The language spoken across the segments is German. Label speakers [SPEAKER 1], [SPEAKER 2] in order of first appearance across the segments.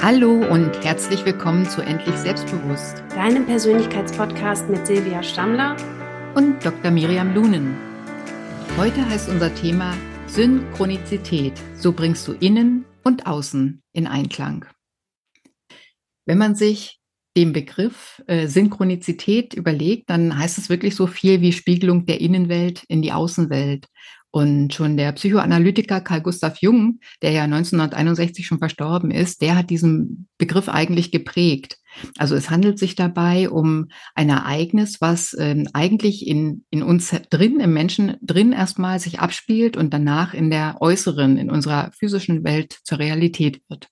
[SPEAKER 1] Hallo und herzlich willkommen zu Endlich Selbstbewusst,
[SPEAKER 2] deinem Persönlichkeitspodcast mit Silvia Stammler
[SPEAKER 1] und Dr. Miriam Lunen. Heute heißt unser Thema Synchronizität. So bringst du innen und außen in Einklang. Wenn man sich den Begriff äh, Synchronizität überlegt, dann heißt es wirklich so viel wie Spiegelung der Innenwelt in die Außenwelt. Und schon der Psychoanalytiker Carl Gustav Jung, der ja 1961 schon verstorben ist, der hat diesen Begriff eigentlich geprägt. Also es handelt sich dabei um ein Ereignis, was ähm, eigentlich in, in uns drin, im Menschen drin erstmal sich abspielt und danach in der äußeren, in unserer physischen Welt zur Realität wird.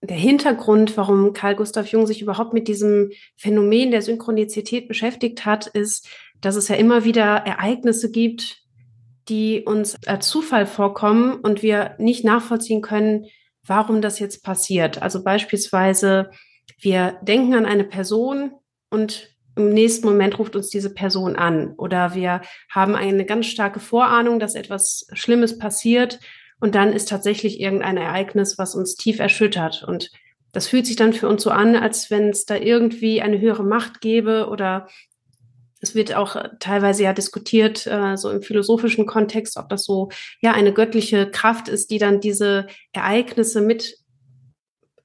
[SPEAKER 2] Der Hintergrund, warum Carl Gustav Jung sich überhaupt mit diesem Phänomen der Synchronizität beschäftigt hat, ist, dass es ja immer wieder Ereignisse gibt, die uns als Zufall vorkommen und wir nicht nachvollziehen können, warum das jetzt passiert. Also beispielsweise, wir denken an eine Person und im nächsten Moment ruft uns diese Person an oder wir haben eine ganz starke Vorahnung, dass etwas Schlimmes passiert und dann ist tatsächlich irgendein Ereignis, was uns tief erschüttert und das fühlt sich dann für uns so an, als wenn es da irgendwie eine höhere Macht gäbe oder es wird auch äh, teilweise ja diskutiert, äh, so im philosophischen Kontext, ob das so ja eine göttliche Kraft ist, die dann diese Ereignisse mit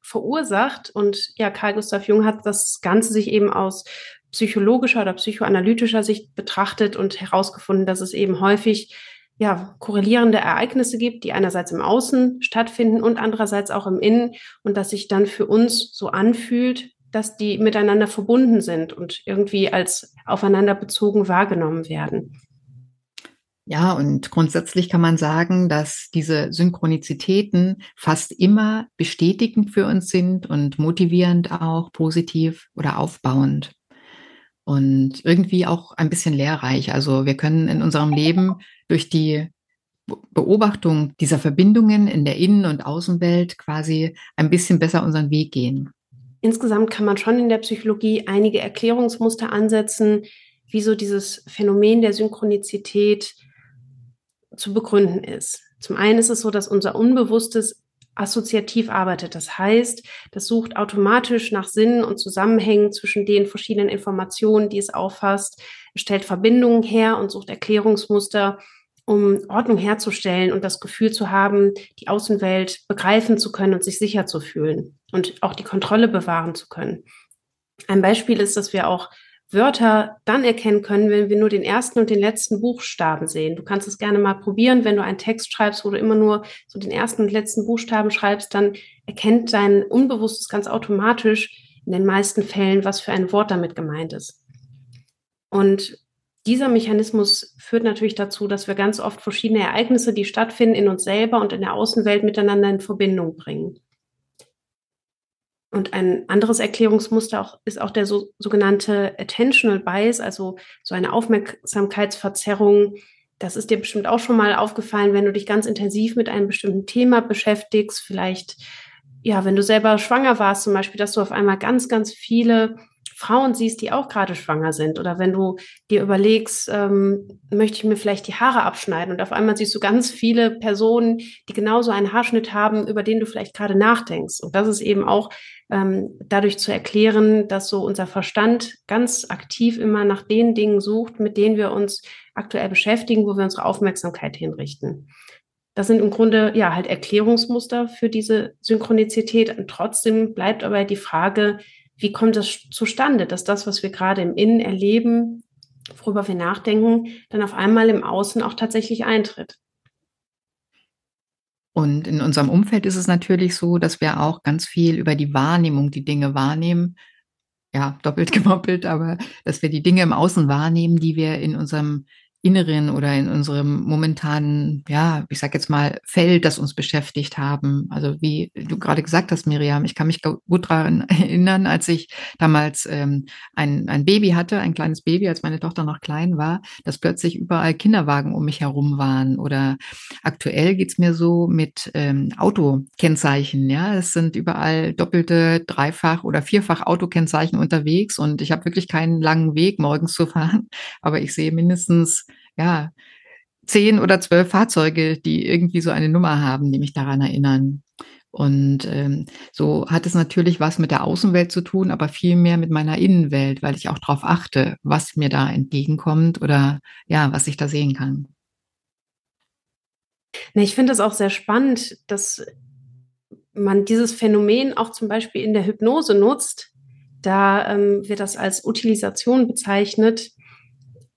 [SPEAKER 2] verursacht. Und ja, Carl Gustav Jung hat das Ganze sich eben aus psychologischer oder psychoanalytischer Sicht betrachtet und herausgefunden, dass es eben häufig ja, korrelierende Ereignisse gibt, die einerseits im Außen stattfinden und andererseits auch im Innen und dass sich dann für uns so anfühlt, dass die miteinander verbunden sind und irgendwie als aufeinander bezogen wahrgenommen werden.
[SPEAKER 1] Ja, und grundsätzlich kann man sagen, dass diese Synchronizitäten fast immer bestätigend für uns sind und motivierend auch, positiv oder aufbauend. Und irgendwie auch ein bisschen lehrreich. Also wir können in unserem Leben durch die Beobachtung dieser Verbindungen in der Innen- und Außenwelt quasi ein bisschen besser unseren Weg gehen.
[SPEAKER 2] Insgesamt kann man schon in der Psychologie einige Erklärungsmuster ansetzen, wie so dieses Phänomen der Synchronizität zu begründen ist. Zum einen ist es so, dass unser Unbewusstes assoziativ arbeitet. Das heißt, das sucht automatisch nach Sinn und Zusammenhängen zwischen den verschiedenen Informationen, die es auffasst, stellt Verbindungen her und sucht Erklärungsmuster, um Ordnung herzustellen und das Gefühl zu haben, die Außenwelt begreifen zu können und sich sicher zu fühlen und auch die Kontrolle bewahren zu können. Ein Beispiel ist, dass wir auch Wörter dann erkennen können, wenn wir nur den ersten und den letzten Buchstaben sehen. Du kannst es gerne mal probieren, wenn du einen Text schreibst, wo du immer nur so den ersten und letzten Buchstaben schreibst, dann erkennt dein Unbewusstes ganz automatisch in den meisten Fällen, was für ein Wort damit gemeint ist. Und dieser Mechanismus führt natürlich dazu, dass wir ganz oft verschiedene Ereignisse, die stattfinden, in uns selber und in der Außenwelt miteinander in Verbindung bringen. Und ein anderes Erklärungsmuster auch, ist auch der so, sogenannte Attentional Bias, also so eine Aufmerksamkeitsverzerrung. Das ist dir bestimmt auch schon mal aufgefallen, wenn du dich ganz intensiv mit einem bestimmten Thema beschäftigst. Vielleicht, ja, wenn du selber schwanger warst zum Beispiel, dass du auf einmal ganz, ganz viele Frauen siehst, die auch gerade schwanger sind. Oder wenn du dir überlegst, ähm, möchte ich mir vielleicht die Haare abschneiden und auf einmal siehst du ganz viele Personen, die genauso einen Haarschnitt haben, über den du vielleicht gerade nachdenkst. Und das ist eben auch ähm, dadurch zu erklären, dass so unser Verstand ganz aktiv immer nach den Dingen sucht, mit denen wir uns aktuell beschäftigen, wo wir unsere Aufmerksamkeit hinrichten. Das sind im Grunde ja halt Erklärungsmuster für diese Synchronizität. Und trotzdem bleibt aber die Frage, wie kommt das zustande, dass das, was wir gerade im Innen erleben, worüber wir nachdenken, dann auf einmal im Außen auch tatsächlich eintritt?
[SPEAKER 1] Und in unserem Umfeld ist es natürlich so, dass wir auch ganz viel über die Wahrnehmung die Dinge wahrnehmen. Ja, doppelt gemoppelt, aber dass wir die Dinge im Außen wahrnehmen, die wir in unserem Inneren oder in unserem momentanen, ja, ich sag jetzt mal, Feld, das uns beschäftigt haben. Also wie du gerade gesagt hast, Miriam, ich kann mich gut daran erinnern, als ich damals ähm, ein, ein Baby hatte, ein kleines Baby, als meine Tochter noch klein war, dass plötzlich überall Kinderwagen um mich herum waren. Oder aktuell geht's mir so mit ähm, Autokennzeichen. Ja, es sind überall doppelte, dreifach oder vierfach Autokennzeichen unterwegs und ich habe wirklich keinen langen Weg morgens zu fahren, aber ich sehe mindestens ja, zehn oder zwölf Fahrzeuge, die irgendwie so eine Nummer haben, die mich daran erinnern. Und ähm, so hat es natürlich was mit der Außenwelt zu tun, aber viel mehr mit meiner Innenwelt, weil ich auch darauf achte, was mir da entgegenkommt oder ja, was ich da sehen kann.
[SPEAKER 2] Ich finde es auch sehr spannend, dass man dieses Phänomen auch zum Beispiel in der Hypnose nutzt. Da ähm, wird das als Utilisation bezeichnet.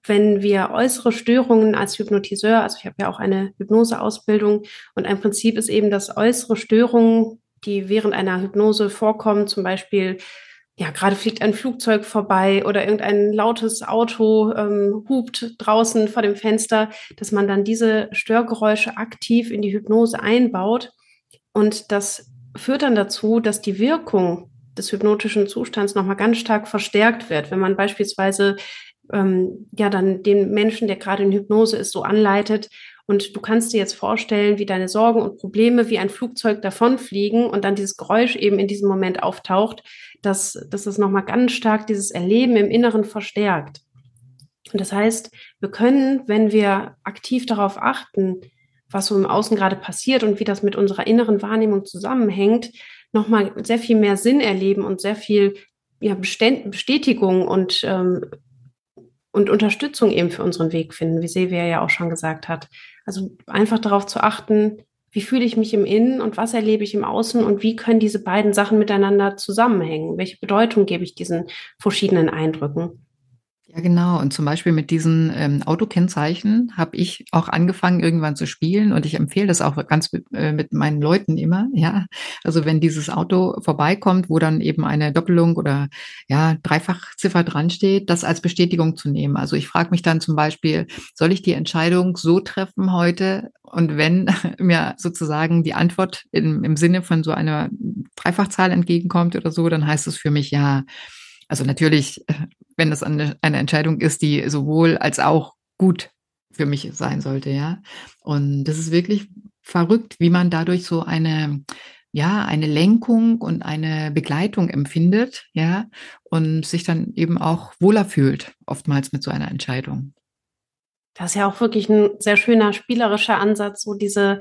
[SPEAKER 2] Wenn wir äußere Störungen als Hypnotiseur, also ich habe ja auch eine Hypnoseausbildung und ein Prinzip ist eben, dass äußere Störungen, die während einer Hypnose vorkommen, zum Beispiel ja, gerade fliegt ein Flugzeug vorbei oder irgendein lautes Auto ähm, hupt draußen vor dem Fenster, dass man dann diese Störgeräusche aktiv in die Hypnose einbaut. Und das führt dann dazu, dass die Wirkung des hypnotischen Zustands nochmal ganz stark verstärkt wird. Wenn man beispielsweise ähm, ja dann den Menschen, der gerade in Hypnose ist, so anleitet und du kannst dir jetzt vorstellen, wie deine Sorgen und Probleme wie ein Flugzeug davonfliegen und dann dieses Geräusch eben in diesem Moment auftaucht, dass, dass es nochmal ganz stark dieses Erleben im Inneren verstärkt. Und das heißt, wir können, wenn wir aktiv darauf achten, was so im Außen gerade passiert und wie das mit unserer inneren Wahrnehmung zusammenhängt, nochmal sehr viel mehr Sinn erleben und sehr viel ja, Bestätigung und ähm, und Unterstützung eben für unseren Weg finden, wie Silvia ja auch schon gesagt hat. Also einfach darauf zu achten, wie fühle ich mich im Innen und was erlebe ich im Außen und wie können diese beiden Sachen miteinander zusammenhängen? Welche Bedeutung gebe ich diesen verschiedenen Eindrücken?
[SPEAKER 1] Ja, genau. Und zum Beispiel mit diesen ähm, Autokennzeichen habe ich auch angefangen, irgendwann zu spielen. Und ich empfehle das auch ganz mit, äh, mit meinen Leuten immer. Ja, also wenn dieses Auto vorbeikommt, wo dann eben eine Doppelung oder ja Dreifachziffer dran steht, das als Bestätigung zu nehmen. Also ich frage mich dann zum Beispiel, soll ich die Entscheidung so treffen heute? Und wenn mir sozusagen die Antwort im, im Sinne von so einer Dreifachzahl entgegenkommt oder so, dann heißt es für mich ja, also natürlich, wenn das eine, eine Entscheidung ist, die sowohl als auch gut für mich sein sollte, ja. Und das ist wirklich verrückt, wie man dadurch so eine, ja, eine Lenkung und eine Begleitung empfindet, ja, und sich dann eben auch wohler fühlt, oftmals mit so einer Entscheidung.
[SPEAKER 2] Das ist ja auch wirklich ein sehr schöner spielerischer Ansatz, so diese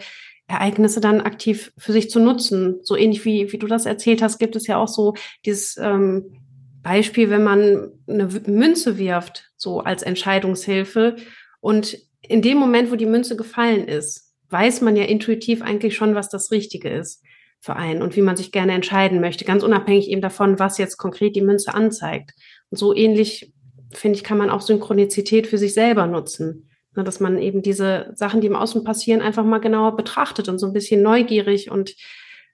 [SPEAKER 2] Ereignisse dann aktiv für sich zu nutzen. So ähnlich wie, wie du das erzählt hast, gibt es ja auch so dieses ähm, Beispiel, wenn man eine Münze wirft, so als Entscheidungshilfe und in dem Moment, wo die Münze gefallen ist, weiß man ja intuitiv eigentlich schon, was das Richtige ist für einen und wie man sich gerne entscheiden möchte, ganz unabhängig eben davon, was jetzt konkret die Münze anzeigt. Und so ähnlich, finde ich, kann man auch Synchronizität für sich selber nutzen. Ne, dass man eben diese Sachen, die im Außen passieren, einfach mal genauer betrachtet und so ein bisschen neugierig und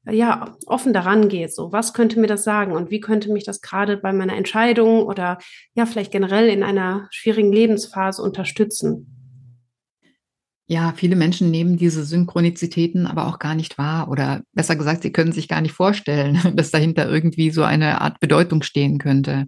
[SPEAKER 2] ja, offen daran geht. So, was könnte mir das sagen und wie könnte mich das gerade bei meiner Entscheidung oder ja, vielleicht generell in einer schwierigen Lebensphase unterstützen?
[SPEAKER 1] Ja, viele Menschen nehmen diese Synchronizitäten aber auch gar nicht wahr oder besser gesagt, sie können sich gar nicht vorstellen, dass dahinter irgendwie so eine Art Bedeutung stehen könnte.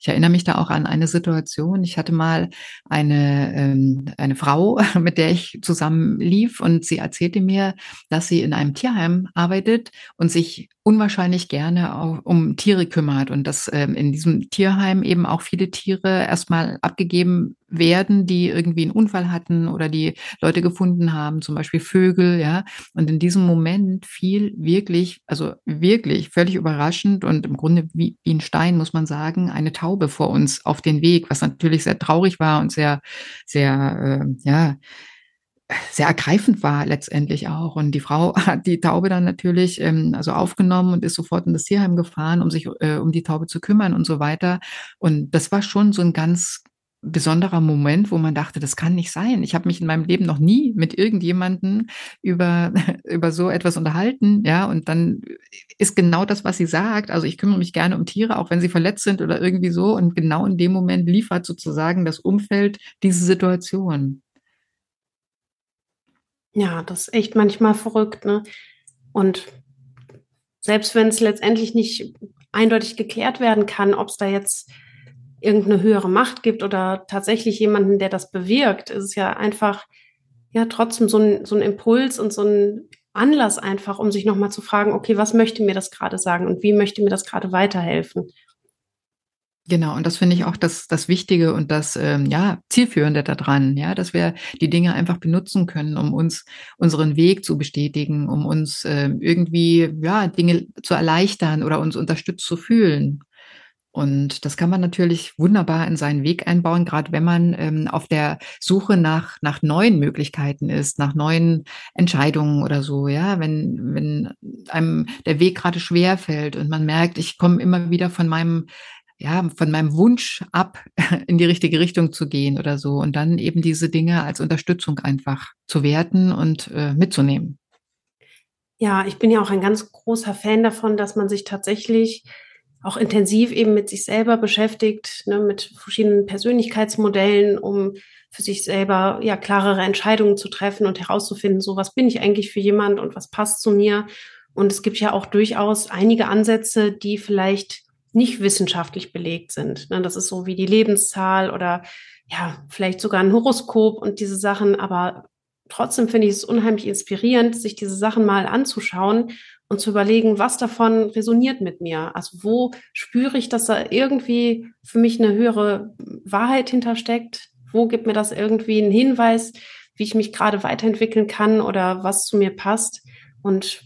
[SPEAKER 1] Ich erinnere mich da auch an eine Situation. Ich hatte mal eine, ähm, eine Frau, mit der ich zusammen lief und sie erzählte mir, dass sie in einem Tierheim arbeitet und sich unwahrscheinlich gerne auch um Tiere kümmert und dass ähm, in diesem Tierheim eben auch viele Tiere erstmal abgegeben werden, die irgendwie einen Unfall hatten oder die Leute gefunden haben, zum Beispiel Vögel, ja. Und in diesem Moment fiel wirklich, also wirklich völlig überraschend und im Grunde wie, wie ein Stein, muss man sagen, eine Taube vor uns auf den Weg, was natürlich sehr traurig war und sehr, sehr, äh, ja, sehr ergreifend war letztendlich auch. Und die Frau hat die Taube dann natürlich ähm, also aufgenommen und ist sofort in das Tierheim gefahren, um sich äh, um die Taube zu kümmern und so weiter. Und das war schon so ein ganz besonderer Moment, wo man dachte, das kann nicht sein. Ich habe mich in meinem Leben noch nie mit irgendjemanden über über so etwas unterhalten, ja, und dann ist genau das, was sie sagt. Also ich kümmere mich gerne um Tiere, auch wenn sie verletzt sind oder irgendwie so. Und genau in dem Moment liefert sozusagen das Umfeld diese Situation.
[SPEAKER 2] Ja, das ist echt manchmal verrückt, ne? Und selbst wenn es letztendlich nicht eindeutig geklärt werden kann, ob es da jetzt irgendeine höhere Macht gibt oder tatsächlich jemanden, der das bewirkt, ist es ja einfach ja trotzdem so ein, so ein Impuls und so ein Anlass einfach, um sich nochmal zu fragen, okay, was möchte mir das gerade sagen und wie möchte mir das gerade weiterhelfen?
[SPEAKER 1] Genau, und das finde ich auch das, das Wichtige und das ähm, ja, Zielführende daran, ja, dass wir die Dinge einfach benutzen können, um uns unseren Weg zu bestätigen, um uns ähm, irgendwie ja, Dinge zu erleichtern oder uns unterstützt zu fühlen. Und das kann man natürlich wunderbar in seinen Weg einbauen, gerade wenn man ähm, auf der Suche nach, nach neuen Möglichkeiten ist, nach neuen Entscheidungen oder so, ja, wenn, wenn einem der Weg gerade schwer fällt und man merkt, ich komme immer wieder von meinem ja, von meinem Wunsch ab, in die richtige Richtung zu gehen oder so. Und dann eben diese Dinge als Unterstützung einfach zu werten und äh, mitzunehmen.
[SPEAKER 2] Ja, ich bin ja auch ein ganz großer Fan davon, dass man sich tatsächlich auch intensiv eben mit sich selber beschäftigt, ne, mit verschiedenen Persönlichkeitsmodellen, um für sich selber ja klarere Entscheidungen zu treffen und herauszufinden, so was bin ich eigentlich für jemand und was passt zu mir. Und es gibt ja auch durchaus einige Ansätze, die vielleicht nicht wissenschaftlich belegt sind. Ne? Das ist so wie die Lebenszahl oder ja, vielleicht sogar ein Horoskop und diese Sachen. Aber trotzdem finde ich es unheimlich inspirierend, sich diese Sachen mal anzuschauen und zu überlegen, was davon resoniert mit mir. Also wo spüre ich, dass da irgendwie für mich eine höhere Wahrheit hintersteckt? Wo gibt mir das irgendwie einen Hinweis, wie ich mich gerade weiterentwickeln kann oder was zu mir passt? Und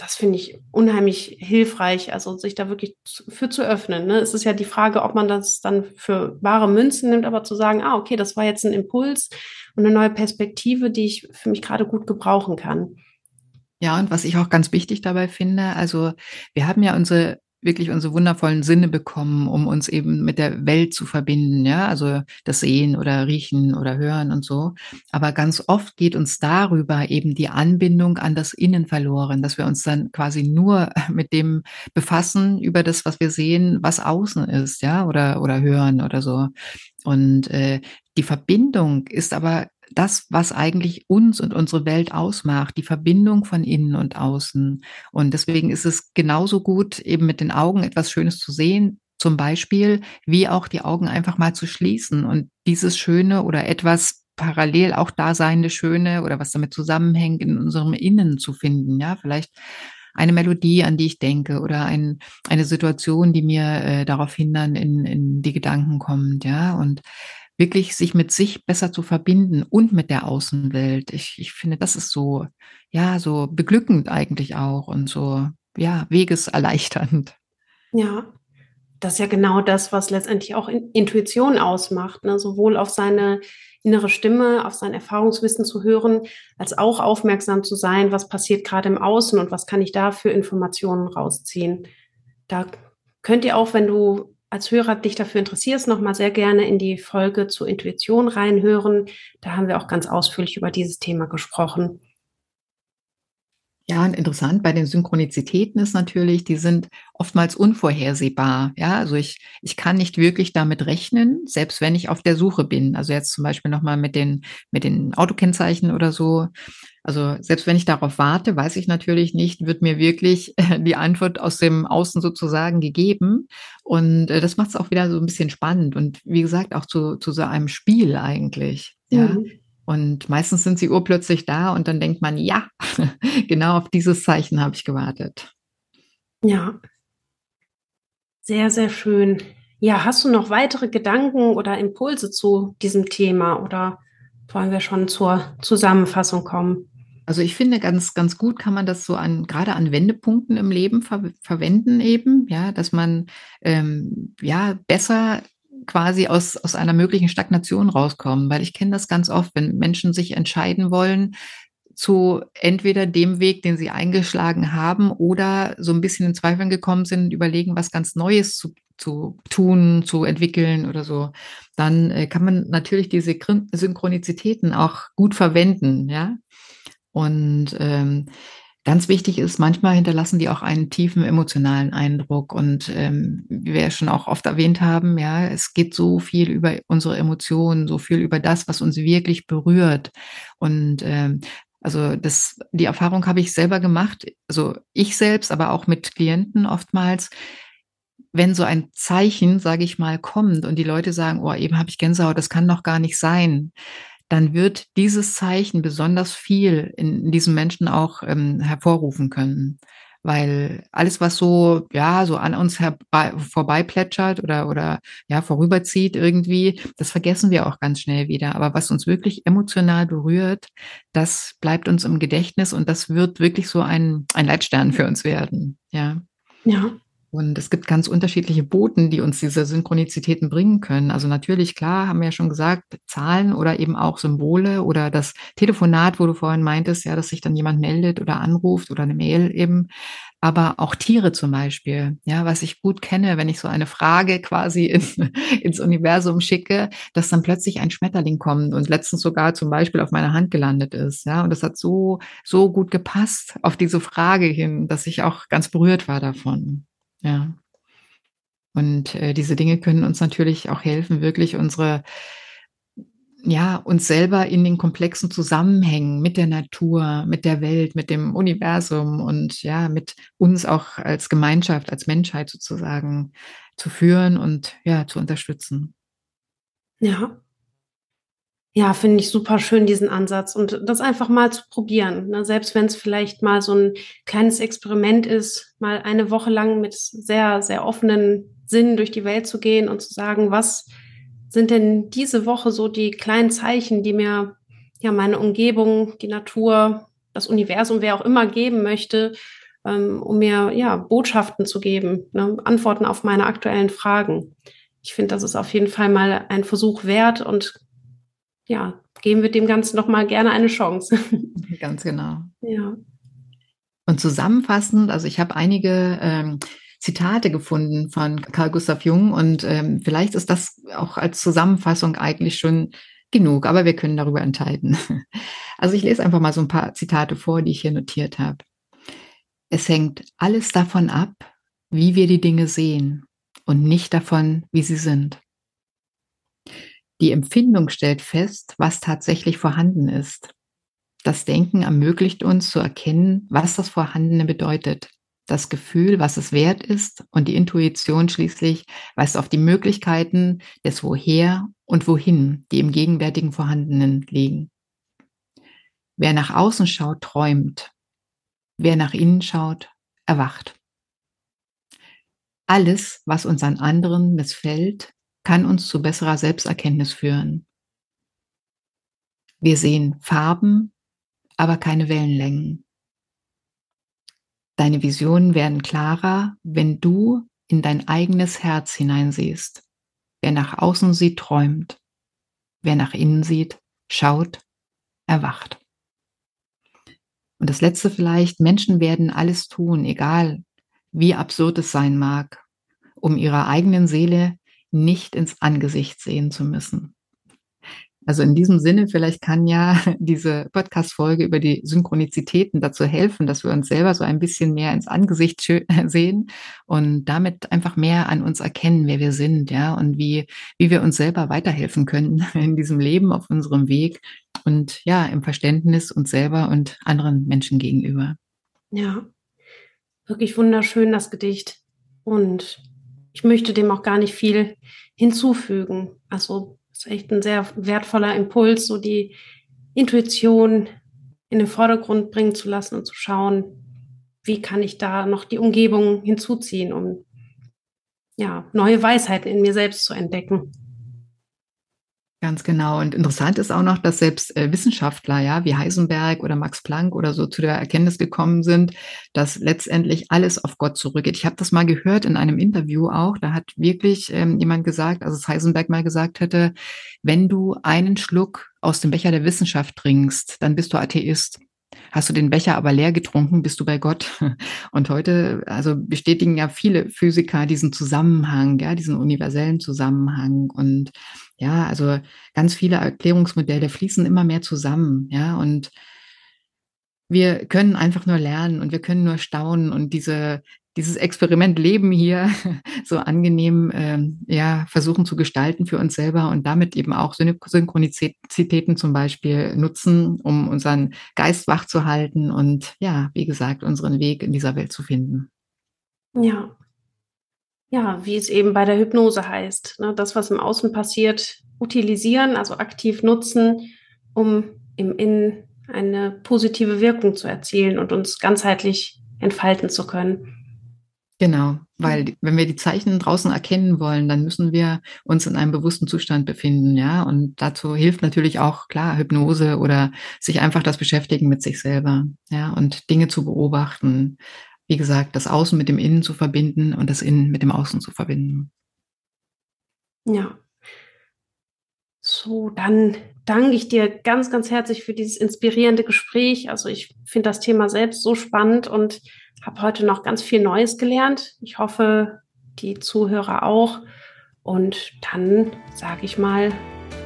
[SPEAKER 2] das finde ich unheimlich hilfreich, also sich da wirklich für zu öffnen. Ne? Es ist ja die Frage, ob man das dann für wahre Münzen nimmt, aber zu sagen, ah, okay, das war jetzt ein Impuls und eine neue Perspektive, die ich für mich gerade gut gebrauchen kann.
[SPEAKER 1] Ja, und was ich auch ganz wichtig dabei finde, also wir haben ja unsere wirklich unsere wundervollen Sinne bekommen, um uns eben mit der Welt zu verbinden, ja, also das Sehen oder Riechen oder Hören und so. Aber ganz oft geht uns darüber eben die Anbindung an das Innen verloren, dass wir uns dann quasi nur mit dem befassen über das, was wir sehen, was außen ist, ja, oder oder hören oder so. Und äh, die Verbindung ist aber das, was eigentlich uns und unsere Welt ausmacht, die Verbindung von innen und außen. Und deswegen ist es genauso gut, eben mit den Augen etwas Schönes zu sehen, zum Beispiel, wie auch die Augen einfach mal zu schließen und dieses Schöne oder etwas parallel auch daseinende Schöne oder was damit zusammenhängt in unserem Innen zu finden. Ja, vielleicht eine Melodie, an die ich denke oder ein, eine Situation, die mir äh, darauf hindern, in, in die Gedanken kommt. Ja, und wirklich sich mit sich besser zu verbinden und mit der Außenwelt. Ich, ich finde, das ist so, ja, so beglückend eigentlich auch und so, ja, wegeserleichternd.
[SPEAKER 2] Ja, das ist ja genau das, was letztendlich auch Intuition ausmacht, ne? sowohl auf seine innere Stimme, auf sein Erfahrungswissen zu hören, als auch aufmerksam zu sein, was passiert gerade im Außen und was kann ich da für Informationen rausziehen. Da könnt ihr auch, wenn du als Hörer dich dafür interessierst, nochmal sehr gerne in die Folge zur Intuition reinhören. Da haben wir auch ganz ausführlich über dieses Thema gesprochen.
[SPEAKER 1] Ja, und interessant bei den Synchronizitäten ist natürlich, die sind oftmals unvorhersehbar. Ja, also ich, ich kann nicht wirklich damit rechnen, selbst wenn ich auf der Suche bin. Also jetzt zum Beispiel nochmal mit den, mit den Autokennzeichen oder so. Also selbst wenn ich darauf warte, weiß ich natürlich nicht, wird mir wirklich die Antwort aus dem Außen sozusagen gegeben. Und äh, das macht es auch wieder so ein bisschen spannend und wie gesagt auch zu, zu so einem Spiel eigentlich. Ja. Mhm. Und meistens sind sie urplötzlich da und dann denkt man, ja, genau auf dieses Zeichen habe ich gewartet.
[SPEAKER 2] Ja. Sehr, sehr schön. Ja, hast du noch weitere Gedanken oder Impulse zu diesem Thema oder wollen wir schon zur Zusammenfassung kommen?
[SPEAKER 1] Also ich finde, ganz, ganz gut kann man das so an, gerade an Wendepunkten im Leben ver verwenden eben, ja, dass man ähm, ja besser quasi aus, aus einer möglichen Stagnation rauskommen, weil ich kenne das ganz oft, wenn Menschen sich entscheiden wollen, zu entweder dem Weg, den sie eingeschlagen haben, oder so ein bisschen in Zweifeln gekommen sind, überlegen, was ganz Neues zu, zu tun, zu entwickeln oder so, dann äh, kann man natürlich diese Synchronizitäten auch gut verwenden, ja. Und ähm, Ganz wichtig ist, manchmal hinterlassen die auch einen tiefen emotionalen Eindruck. Und ähm, wie wir ja schon auch oft erwähnt haben, ja, es geht so viel über unsere Emotionen, so viel über das, was uns wirklich berührt. Und ähm, also das, die Erfahrung habe ich selber gemacht, also ich selbst, aber auch mit Klienten oftmals, wenn so ein Zeichen, sage ich mal, kommt und die Leute sagen, oh, eben habe ich Gänsehaut, das kann doch gar nicht sein, dann wird dieses Zeichen besonders viel in, in diesem Menschen auch ähm, hervorrufen können. weil alles, was so, ja, so an uns herbei, vorbei plätschert oder, oder, ja, vorüberzieht irgendwie, das vergessen wir auch ganz schnell wieder. Aber was uns wirklich emotional berührt, das bleibt uns im Gedächtnis und das wird wirklich so ein, ein Leitstern für uns werden, ja.
[SPEAKER 2] Ja.
[SPEAKER 1] Und es gibt ganz unterschiedliche Boten, die uns diese Synchronizitäten bringen können. Also natürlich, klar, haben wir ja schon gesagt, Zahlen oder eben auch Symbole oder das Telefonat, wo du vorhin meintest, ja, dass sich dann jemand meldet oder anruft oder eine Mail eben. Aber auch Tiere zum Beispiel, ja, was ich gut kenne, wenn ich so eine Frage quasi in, ins Universum schicke, dass dann plötzlich ein Schmetterling kommt und letztens sogar zum Beispiel auf meiner Hand gelandet ist, ja. Und das hat so, so gut gepasst auf diese Frage hin, dass ich auch ganz berührt war davon. Ja. Und äh, diese Dinge können uns natürlich auch helfen, wirklich unsere, ja, uns selber in den komplexen Zusammenhängen mit der Natur, mit der Welt, mit dem Universum und ja, mit uns auch als Gemeinschaft, als Menschheit sozusagen zu führen und ja, zu unterstützen.
[SPEAKER 2] Ja, ja, finde ich super schön, diesen Ansatz und das einfach mal zu probieren. Ne? Selbst wenn es vielleicht mal so ein kleines Experiment ist, mal eine Woche lang mit sehr, sehr offenen Sinn durch die Welt zu gehen und zu sagen, was sind denn diese Woche so die kleinen Zeichen, die mir ja meine Umgebung, die Natur, das Universum, wer auch immer geben möchte, ähm, um mir ja Botschaften zu geben, ne? Antworten auf meine aktuellen Fragen. Ich finde, das ist auf jeden Fall mal ein Versuch wert und ja, geben wir dem Ganzen noch mal gerne eine Chance.
[SPEAKER 1] Ganz genau.
[SPEAKER 2] Ja.
[SPEAKER 1] Und zusammenfassend, also ich habe einige ähm, Zitate gefunden von Carl Gustav Jung und ähm, vielleicht ist das auch als Zusammenfassung eigentlich schon genug, aber wir können darüber entscheiden. Also ich lese einfach mal so ein paar Zitate vor, die ich hier notiert habe. Es hängt alles davon ab, wie wir die Dinge sehen und nicht davon, wie sie sind. Die Empfindung stellt fest, was tatsächlich vorhanden ist. Das Denken ermöglicht uns zu erkennen, was das Vorhandene bedeutet. Das Gefühl, was es wert ist und die Intuition schließlich weist auf die Möglichkeiten des Woher und Wohin, die im gegenwärtigen Vorhandenen liegen. Wer nach außen schaut, träumt. Wer nach innen schaut, erwacht. Alles, was uns an anderen missfällt, kann uns zu besserer Selbsterkenntnis führen. Wir sehen Farben, aber keine Wellenlängen. Deine Visionen werden klarer, wenn du in dein eigenes Herz hineinsiehst. Wer nach außen sieht, träumt. Wer nach innen sieht, schaut, erwacht. Und das letzte vielleicht, Menschen werden alles tun, egal wie absurd es sein mag, um ihrer eigenen Seele nicht ins Angesicht sehen zu müssen. Also in diesem Sinne, vielleicht kann ja diese Podcast-Folge über die Synchronizitäten dazu helfen, dass wir uns selber so ein bisschen mehr ins Angesicht sehen und damit einfach mehr an uns erkennen, wer wir sind, ja, und wie, wie wir uns selber weiterhelfen können in diesem Leben, auf unserem Weg und ja, im Verständnis uns selber und anderen Menschen gegenüber.
[SPEAKER 2] Ja, wirklich wunderschön, das Gedicht. Und ich möchte dem auch gar nicht viel hinzufügen. Also ist echt ein sehr wertvoller Impuls, so die Intuition in den Vordergrund bringen zu lassen und zu schauen, wie kann ich da noch die Umgebung hinzuziehen, um ja, neue Weisheiten in mir selbst zu entdecken.
[SPEAKER 1] Ganz genau. Und interessant ist auch noch, dass selbst äh, Wissenschaftler, ja, wie Heisenberg oder Max Planck oder so zu der Erkenntnis gekommen sind, dass letztendlich alles auf Gott zurückgeht. Ich habe das mal gehört in einem Interview auch. Da hat wirklich ähm, jemand gesagt, also Heisenberg mal gesagt hätte, wenn du einen Schluck aus dem Becher der Wissenschaft trinkst, dann bist du Atheist. Hast du den Becher aber leer getrunken, bist du bei Gott. Und heute, also bestätigen ja viele Physiker diesen Zusammenhang, ja, diesen universellen Zusammenhang. Und ja, also ganz viele Erklärungsmodelle fließen immer mehr zusammen, ja, und wir können einfach nur lernen und wir können nur staunen und diese, dieses Experiment Leben hier so angenehm ähm, ja, versuchen zu gestalten für uns selber und damit eben auch Synchronizitäten zum Beispiel nutzen, um unseren Geist wach zu halten und ja, wie gesagt, unseren Weg in dieser Welt zu finden.
[SPEAKER 2] Ja. Ja, wie es eben bei der Hypnose heißt. Ne? Das, was im Außen passiert, utilisieren, also aktiv nutzen, um im Innen eine positive Wirkung zu erzielen und uns ganzheitlich entfalten zu können.
[SPEAKER 1] Genau, weil wenn wir die Zeichen draußen erkennen wollen, dann müssen wir uns in einem bewussten Zustand befinden, ja. Und dazu hilft natürlich auch klar Hypnose oder sich einfach das Beschäftigen mit sich selber, ja, und Dinge zu beobachten. Wie gesagt, das Außen mit dem Innen zu verbinden und das Innen mit dem Außen zu verbinden.
[SPEAKER 2] Ja. So, dann danke ich dir ganz, ganz herzlich für dieses inspirierende Gespräch. Also ich finde das Thema selbst so spannend und habe heute noch ganz viel Neues gelernt. Ich hoffe, die Zuhörer auch. Und dann sage ich mal,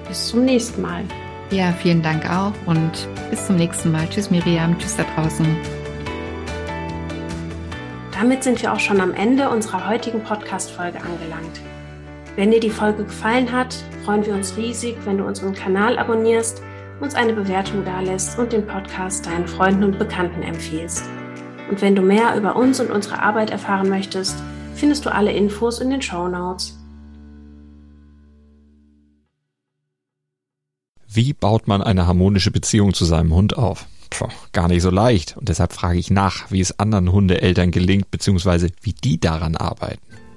[SPEAKER 2] bis zum nächsten Mal.
[SPEAKER 1] Ja, vielen Dank auch und bis zum nächsten Mal. Tschüss Miriam, tschüss da draußen.
[SPEAKER 2] Damit sind wir auch schon am Ende unserer heutigen Podcast-Folge angelangt. Wenn dir die Folge gefallen hat, freuen wir uns riesig, wenn du unseren Kanal abonnierst, uns eine Bewertung dalässt und den Podcast deinen Freunden und Bekannten empfiehlst. Und wenn du mehr über uns und unsere Arbeit erfahren möchtest, findest du alle Infos in den Show Notes.
[SPEAKER 3] Wie baut man eine harmonische Beziehung zu seinem Hund auf? Puh, gar nicht so leicht. Und deshalb frage ich nach, wie es anderen Hundeeltern gelingt, beziehungsweise wie die daran arbeiten.